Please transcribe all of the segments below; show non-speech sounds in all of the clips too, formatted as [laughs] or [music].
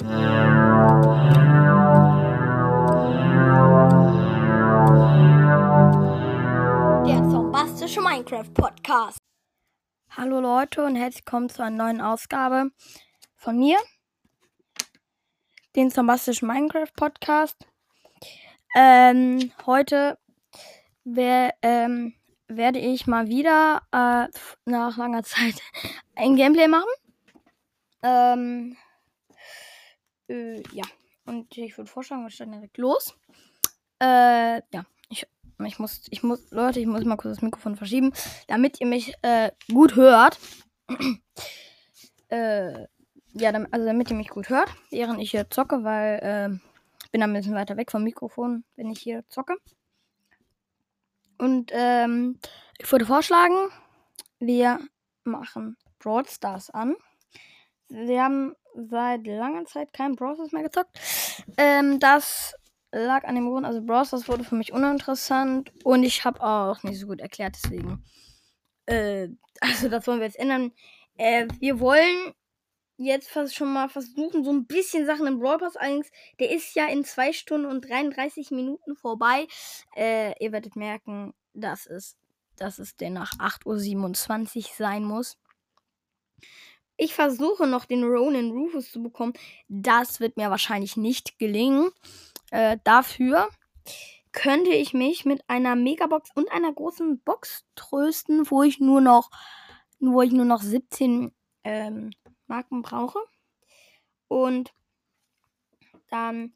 Der zombastische Minecraft Podcast. Hallo Leute und herzlich willkommen zu einer neuen Ausgabe von mir, den zombastischen Minecraft Podcast. Ähm, heute wer, ähm, werde ich mal wieder äh, nach langer [laughs] Zeit ein Gameplay machen. Ähm, äh, ja, und ich würde vorschlagen, wir starten direkt los. Äh, ja, ich, ich muss, ich muss, Leute, ich muss mal kurz das Mikrofon verschieben, damit ihr mich äh, gut hört. äh, ja, also damit ihr mich gut hört, während ich hier zocke, weil äh, ich bin ein bisschen weiter weg vom Mikrofon, wenn ich hier zocke. Und ähm, ich würde vorschlagen, wir machen Brawl Stars an. Wir haben seit langer Zeit keinen Brawl Stars mehr gezockt. Ähm, das lag an dem Grund, also Brawl Stars wurde für mich uninteressant und ich habe auch nicht so gut erklärt, deswegen. Äh, [laughs] also das wollen wir jetzt ändern. Äh, wir wollen jetzt fast schon mal versuchen, so ein bisschen Sachen im Brawl Pass. Allerdings, der ist ja in 2 Stunden und 33 Minuten vorbei. Äh, ihr werdet merken, dass es, dass es denn nach 8.27 Uhr sein muss. Ich versuche noch den Ronin Rufus zu bekommen. Das wird mir wahrscheinlich nicht gelingen. Äh, dafür könnte ich mich mit einer Megabox und einer großen Box trösten, wo ich nur noch, wo ich nur noch 17 ähm, Marken brauche. Und dann,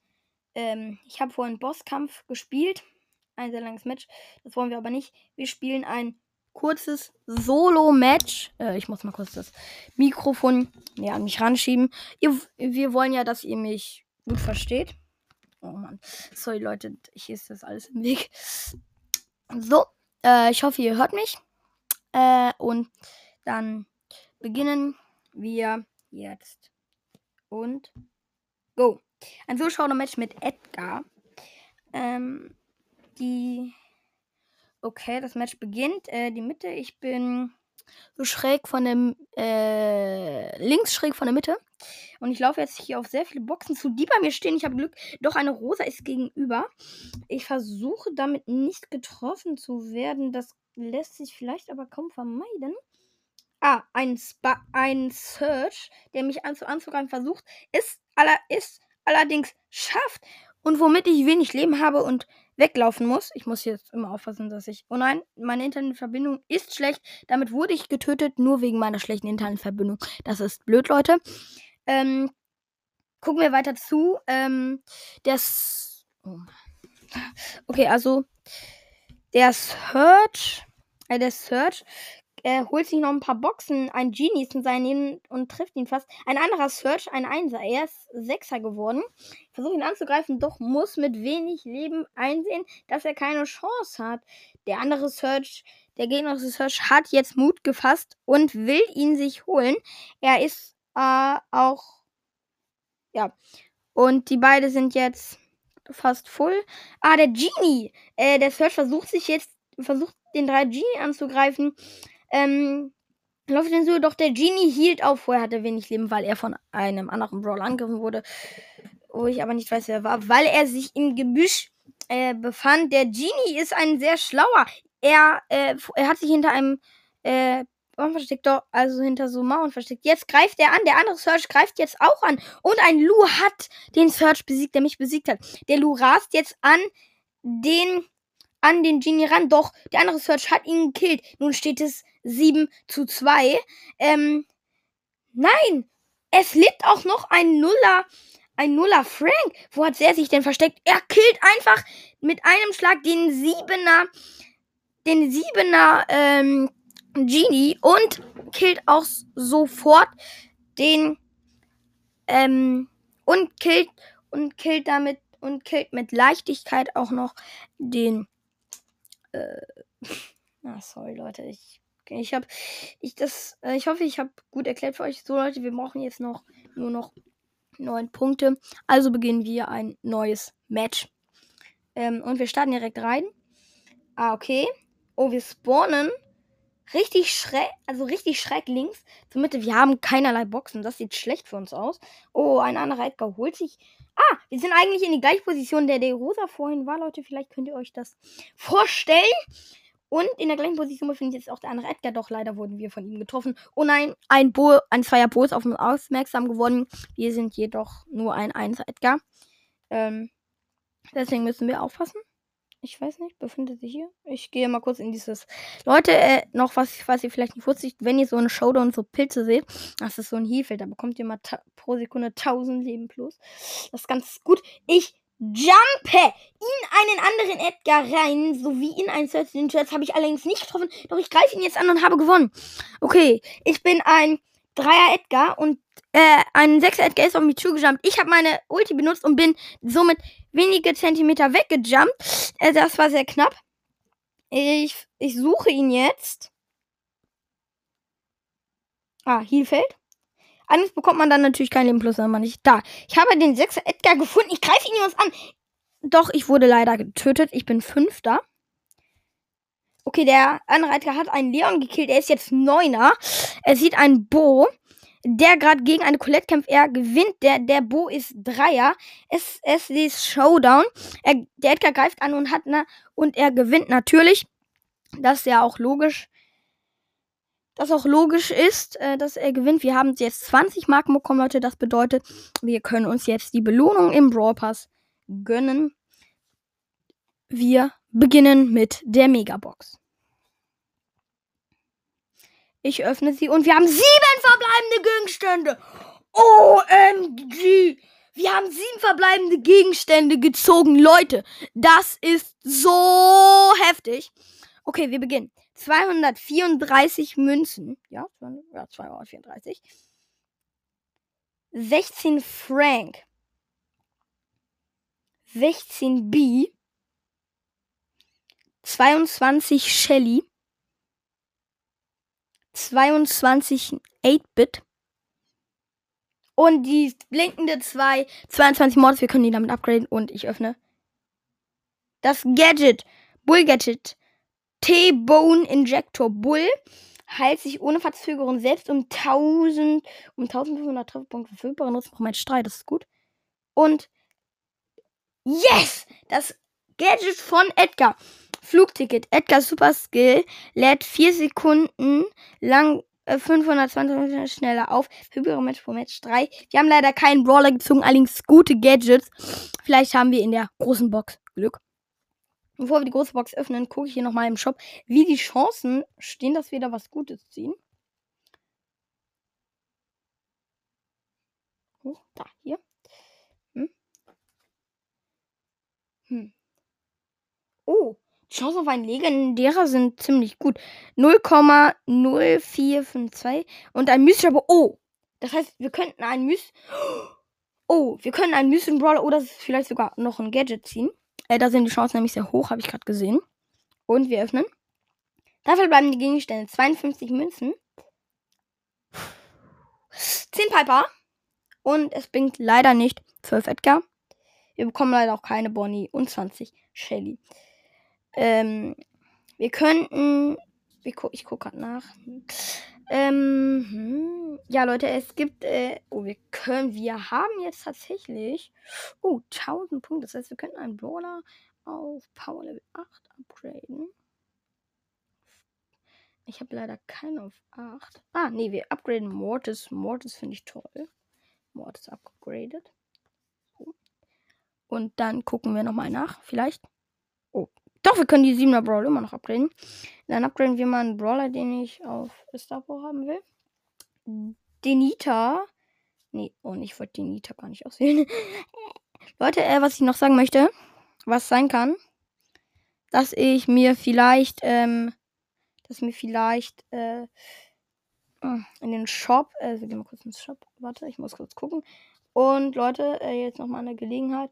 ähm, ich habe vorhin Bosskampf gespielt. Ein sehr langes Match. Das wollen wir aber nicht. Wir spielen ein kurzes Solo-Match. Äh, ich muss mal kurz das Mikrofon ja, an mich ranschieben. Ihr, wir wollen ja, dass ihr mich gut versteht. Oh Mann. Sorry, Leute. Hier ist das alles im Weg. So. Äh, ich hoffe, ihr hört mich. Äh, und dann beginnen wir jetzt. Und go. Ein Zuschauer-Match mit Edgar. Ähm, die. Okay, das Match beginnt. Äh, die Mitte. Ich bin so schräg von dem. Äh, links schräg von der Mitte. Und ich laufe jetzt hier auf sehr viele Boxen zu, die bei mir stehen. Ich habe Glück. Doch eine rosa ist gegenüber. Ich versuche damit nicht getroffen zu werden. Das lässt sich vielleicht aber kaum vermeiden. Ah, ein, Spa ein Search, der mich anzu anzugreifen versucht, ist, aller ist allerdings schafft. Und womit ich wenig Leben habe und weglaufen muss. Ich muss jetzt immer aufpassen, dass ich. Oh nein, meine Internetverbindung ist schlecht. Damit wurde ich getötet, nur wegen meiner schlechten Internetverbindung. Das ist blöd, Leute. Ähm, gucken wir weiter zu. Ähm, das. Oh. Okay, also. Der Search. Äh, der Search er holt sich noch ein paar Boxen. Ein Genie ist in seinen und trifft ihn fast. Ein anderer Search, ein Einser. Er ist Sechser geworden. Versucht ihn anzugreifen, doch muss mit wenig Leben einsehen, dass er keine Chance hat. Der andere Search, der gegnerische Search, hat jetzt Mut gefasst und will ihn sich holen. Er ist äh, auch. Ja. Und die beiden sind jetzt fast voll. Ah, der Genie. Äh, der Search versucht sich jetzt, versucht den drei Genie anzugreifen. Ähm, läuft den so, doch der Genie hielt auf. Vorher hatte wenig Leben, weil er von einem anderen Brawler angegriffen wurde. Wo ich aber nicht weiß, wer war. Weil er sich im Gebüsch äh, befand. Der Genie ist ein sehr schlauer. Er, äh, er hat sich hinter einem äh, Warum versteckt also hinter so Mauern versteckt. Jetzt greift er an, der andere Search greift jetzt auch an. Und ein Lu hat den Search besiegt, der mich besiegt hat. Der Lu rast jetzt an den an den Genie ran. Doch, der andere Search hat ihn gekillt. Nun steht es 7 zu 2. Ähm, nein, es lebt auch noch ein Nuller. Ein Nuller Frank. Wo hat er sich denn versteckt? Er killt einfach mit einem Schlag den Siebener, den Siebener, ähm, Genie und killt auch sofort den, ähm, und killt, und killt damit, und killt mit Leichtigkeit auch noch den äh, ah, sorry, Leute. Ich, ich habe, ich das, äh, ich hoffe, ich habe gut erklärt für euch. So, Leute, wir brauchen jetzt noch nur noch neun Punkte. Also beginnen wir ein neues Match. Ähm, und wir starten direkt rein. Ah, okay. Oh, wir spawnen richtig schräg, also richtig schräg links zur Mitte. Wir haben keinerlei Boxen. Das sieht schlecht für uns aus. Oh, ein anderer Edgar holt sich. Ah, wir sind eigentlich in die gleiche Position, der der Rosa vorhin war, Leute. Vielleicht könnt ihr euch das vorstellen. Und in der gleichen Position befindet sich jetzt auch der andere Edgar. Doch leider wurden wir von ihm getroffen. Oh nein, ein Bo, ein zweier Bo ist auf uns aufmerksam geworden. Wir sind jedoch nur ein Einser Edgar. Ähm, deswegen müssen wir aufpassen. Ich weiß nicht, befindet sich hier? Ich gehe mal kurz in dieses. Leute, äh, noch was, was ihr vielleicht nicht wusstet, wenn ihr so eine Showdown so Pilze seht, das ist so ein Heelfeld, da bekommt ihr mal pro Sekunde 1000 Leben plus. Das ist ganz gut. Ich jumpe in einen anderen Edgar rein, sowie in einen Search. Den Jets habe ich allerdings nicht getroffen, doch ich greife ihn jetzt an und habe gewonnen. Okay, ich bin ein Dreier Edgar und äh, ein Sechser Edgar ist auf mich zugejumpt. Ich habe meine Ulti benutzt und bin somit wenige Zentimeter weggejumpt. Äh, das war sehr knapp. Ich, ich suche ihn jetzt. Ah, Heelfeld. Allerdings bekommt man dann natürlich kein Leben plus, wenn man nicht da. Ich habe den Sechser Edgar gefunden. Ich greife ihn uns an. Doch, ich wurde leider getötet. Ich bin Fünfter. Okay, der andere Edgar hat einen Leon gekillt. Er ist jetzt Neuner. Er sieht einen Bo, der gerade gegen eine Colette kämpft. Er gewinnt. Der, der Bo ist Dreier. Es, es ist Showdown. Er, der Edgar greift an und hat ne, und er gewinnt natürlich. Das ist ja auch logisch. Das auch logisch ist, äh, dass er gewinnt. Wir haben jetzt 20 Marken bekommen, Leute. Das bedeutet, wir können uns jetzt die Belohnung im Brawl Pass gönnen. Wir beginnen mit der Megabox. Ich öffne sie und wir haben sieben verbleibende Gegenstände. OMG! Wir haben sieben verbleibende Gegenstände gezogen, Leute. Das ist so heftig. Okay, wir beginnen. 234 Münzen. Ja, ja 234. 16 Frank. 16 B. 22 Shelly. 22 8-Bit. Und die blinkende 2, 22 Mords. Wir können die damit upgraden. Und ich öffne das Gadget. Bull Gadget. T-Bone Injector Bull heilt sich ohne Verzögerung selbst um 1000, um 1500 Trefferpunkte verfügbar. Nutzen Moment Streit. Das ist gut. Und yes! Das Gadget von Edgar. Flugticket. Edgar Super Skill lädt 4 Sekunden lang 520 äh, schneller auf. Höhere Match pro Match 3. Wir haben leider keinen Brawler gezogen, allerdings gute Gadgets. Vielleicht haben wir in der großen Box Glück. Bevor wir die große Box öffnen, gucke ich hier nochmal im Shop, wie die Chancen stehen, dass wir da was Gutes ziehen. Oh, da, hier. Hm. Hm. Oh, die Chancen auf einen legendärer sind ziemlich gut. 0,0452 und ein mystischer Oh, das heißt, wir könnten einen Mys Oh, wir können einen mystischen Brawler oder vielleicht sogar noch ein Gadget ziehen. Äh, da sind die Chancen nämlich sehr hoch, habe ich gerade gesehen. Und wir öffnen. Dafür bleiben die Gegenstände 52 Münzen. 10 Piper. Und es bringt leider nicht 12 Edgar. Wir bekommen leider auch keine Bonnie und 20 Shelly. Ähm, wir könnten. Ich gucke guck gerade nach. Ähm, hm, ja, Leute, es gibt. Äh, oh, wir können. Wir haben jetzt tatsächlich. Oh, 1000 Punkte. Das heißt, wir könnten einen Brawler auf Power Level 8 upgraden. Ich habe leider keinen auf 8. Ah, nee, wir upgraden Mortis. Mortis finde ich toll. Mortis upgraded. Und dann gucken wir nochmal nach. Vielleicht. Oh, doch, wir können die 7er Brawler immer noch upgraden. Dann upgraden wir mal einen Brawler, den ich auf Star haben will. Denita. Nee, oh, ich wollte Denita gar nicht auswählen. [laughs] Leute, äh, was ich noch sagen möchte, was sein kann, dass ich mir vielleicht, ähm, dass mir vielleicht, äh, in den Shop, äh, wir gehen mal kurz ins Shop, warte, ich muss kurz gucken. Und Leute, äh, jetzt nochmal eine Gelegenheit.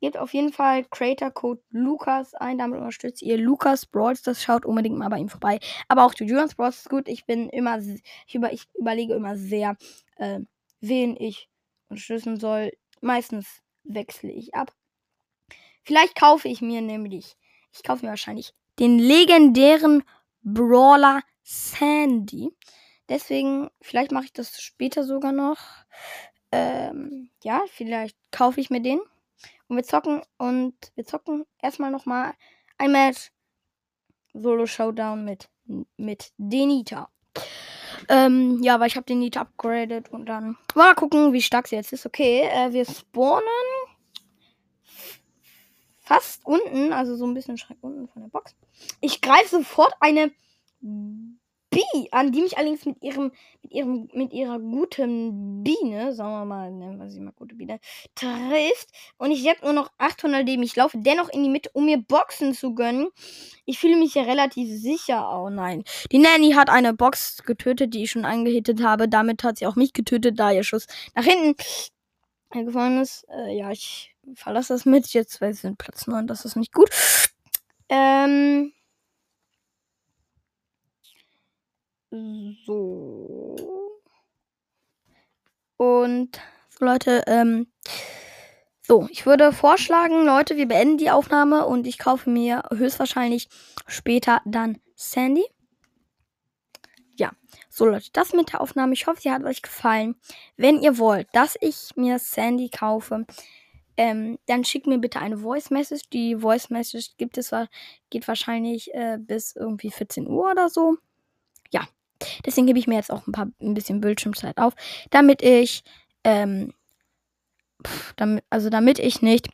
Gebt auf jeden Fall Creator Code Lukas ein, damit unterstützt ihr Lukas Brawls. Das schaut unbedingt mal bei ihm vorbei. Aber auch Julians Brawls ist gut. Ich bin immer, ich, über, ich überlege immer sehr, äh, wen ich unterstützen soll. Meistens wechsle ich ab. Vielleicht kaufe ich mir nämlich, ich kaufe mir wahrscheinlich den legendären Brawler Sandy. Deswegen, vielleicht mache ich das später sogar noch. Ähm, ja, vielleicht kaufe ich mir den. Und wir zocken und wir zocken erstmal nochmal ein Match Solo Showdown mit, mit Denita. Ähm, ja, weil ich habe den Nita upgraded und dann mal gucken, wie stark sie jetzt ist. Okay, äh, wir spawnen fast unten, also so ein bisschen schräg unten von der Box. Ich greife sofort eine B an, die mich allerdings mit ihrem, mit ihrem, mit ihrer guten Biene, sagen wir mal, nennen wir sie mal gute Biene, trifft. Und ich habe nur noch 800 Leben. Ich laufe dennoch in die Mitte, um mir Boxen zu gönnen. Ich fühle mich hier relativ sicher. Oh nein. Die Nanny hat eine Box getötet, die ich schon angehittet habe. Damit hat sie auch mich getötet, da ihr Schuss nach hinten gefallen ist. Äh, ja, ich verlasse das mit. Jetzt, weil sie sind Platz 9, das ist nicht gut. Ähm. So. Und so, Leute, ähm. So, ich würde vorschlagen, Leute, wir beenden die Aufnahme und ich kaufe mir höchstwahrscheinlich später dann Sandy. Ja, so Leute, das mit der Aufnahme. Ich hoffe, sie hat euch gefallen. Wenn ihr wollt, dass ich mir Sandy kaufe, ähm, dann schickt mir bitte eine Voice Message. Die Voice Message gibt es, geht wahrscheinlich äh, bis irgendwie 14 Uhr oder so. Ja, deswegen gebe ich mir jetzt auch ein paar ein bisschen Bildschirmzeit auf, damit ich ähm, damit, also damit ich nicht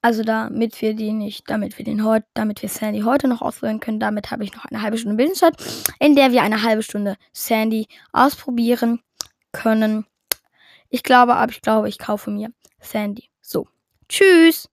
also damit wir die nicht, damit wir den heute, damit wir Sandy heute noch ausprobieren können, damit habe ich noch eine halbe Stunde Bildschirmzeit, in der wir eine halbe Stunde Sandy ausprobieren können. Ich glaube, aber ich glaube, ich kaufe mir Sandy. So. Tschüss.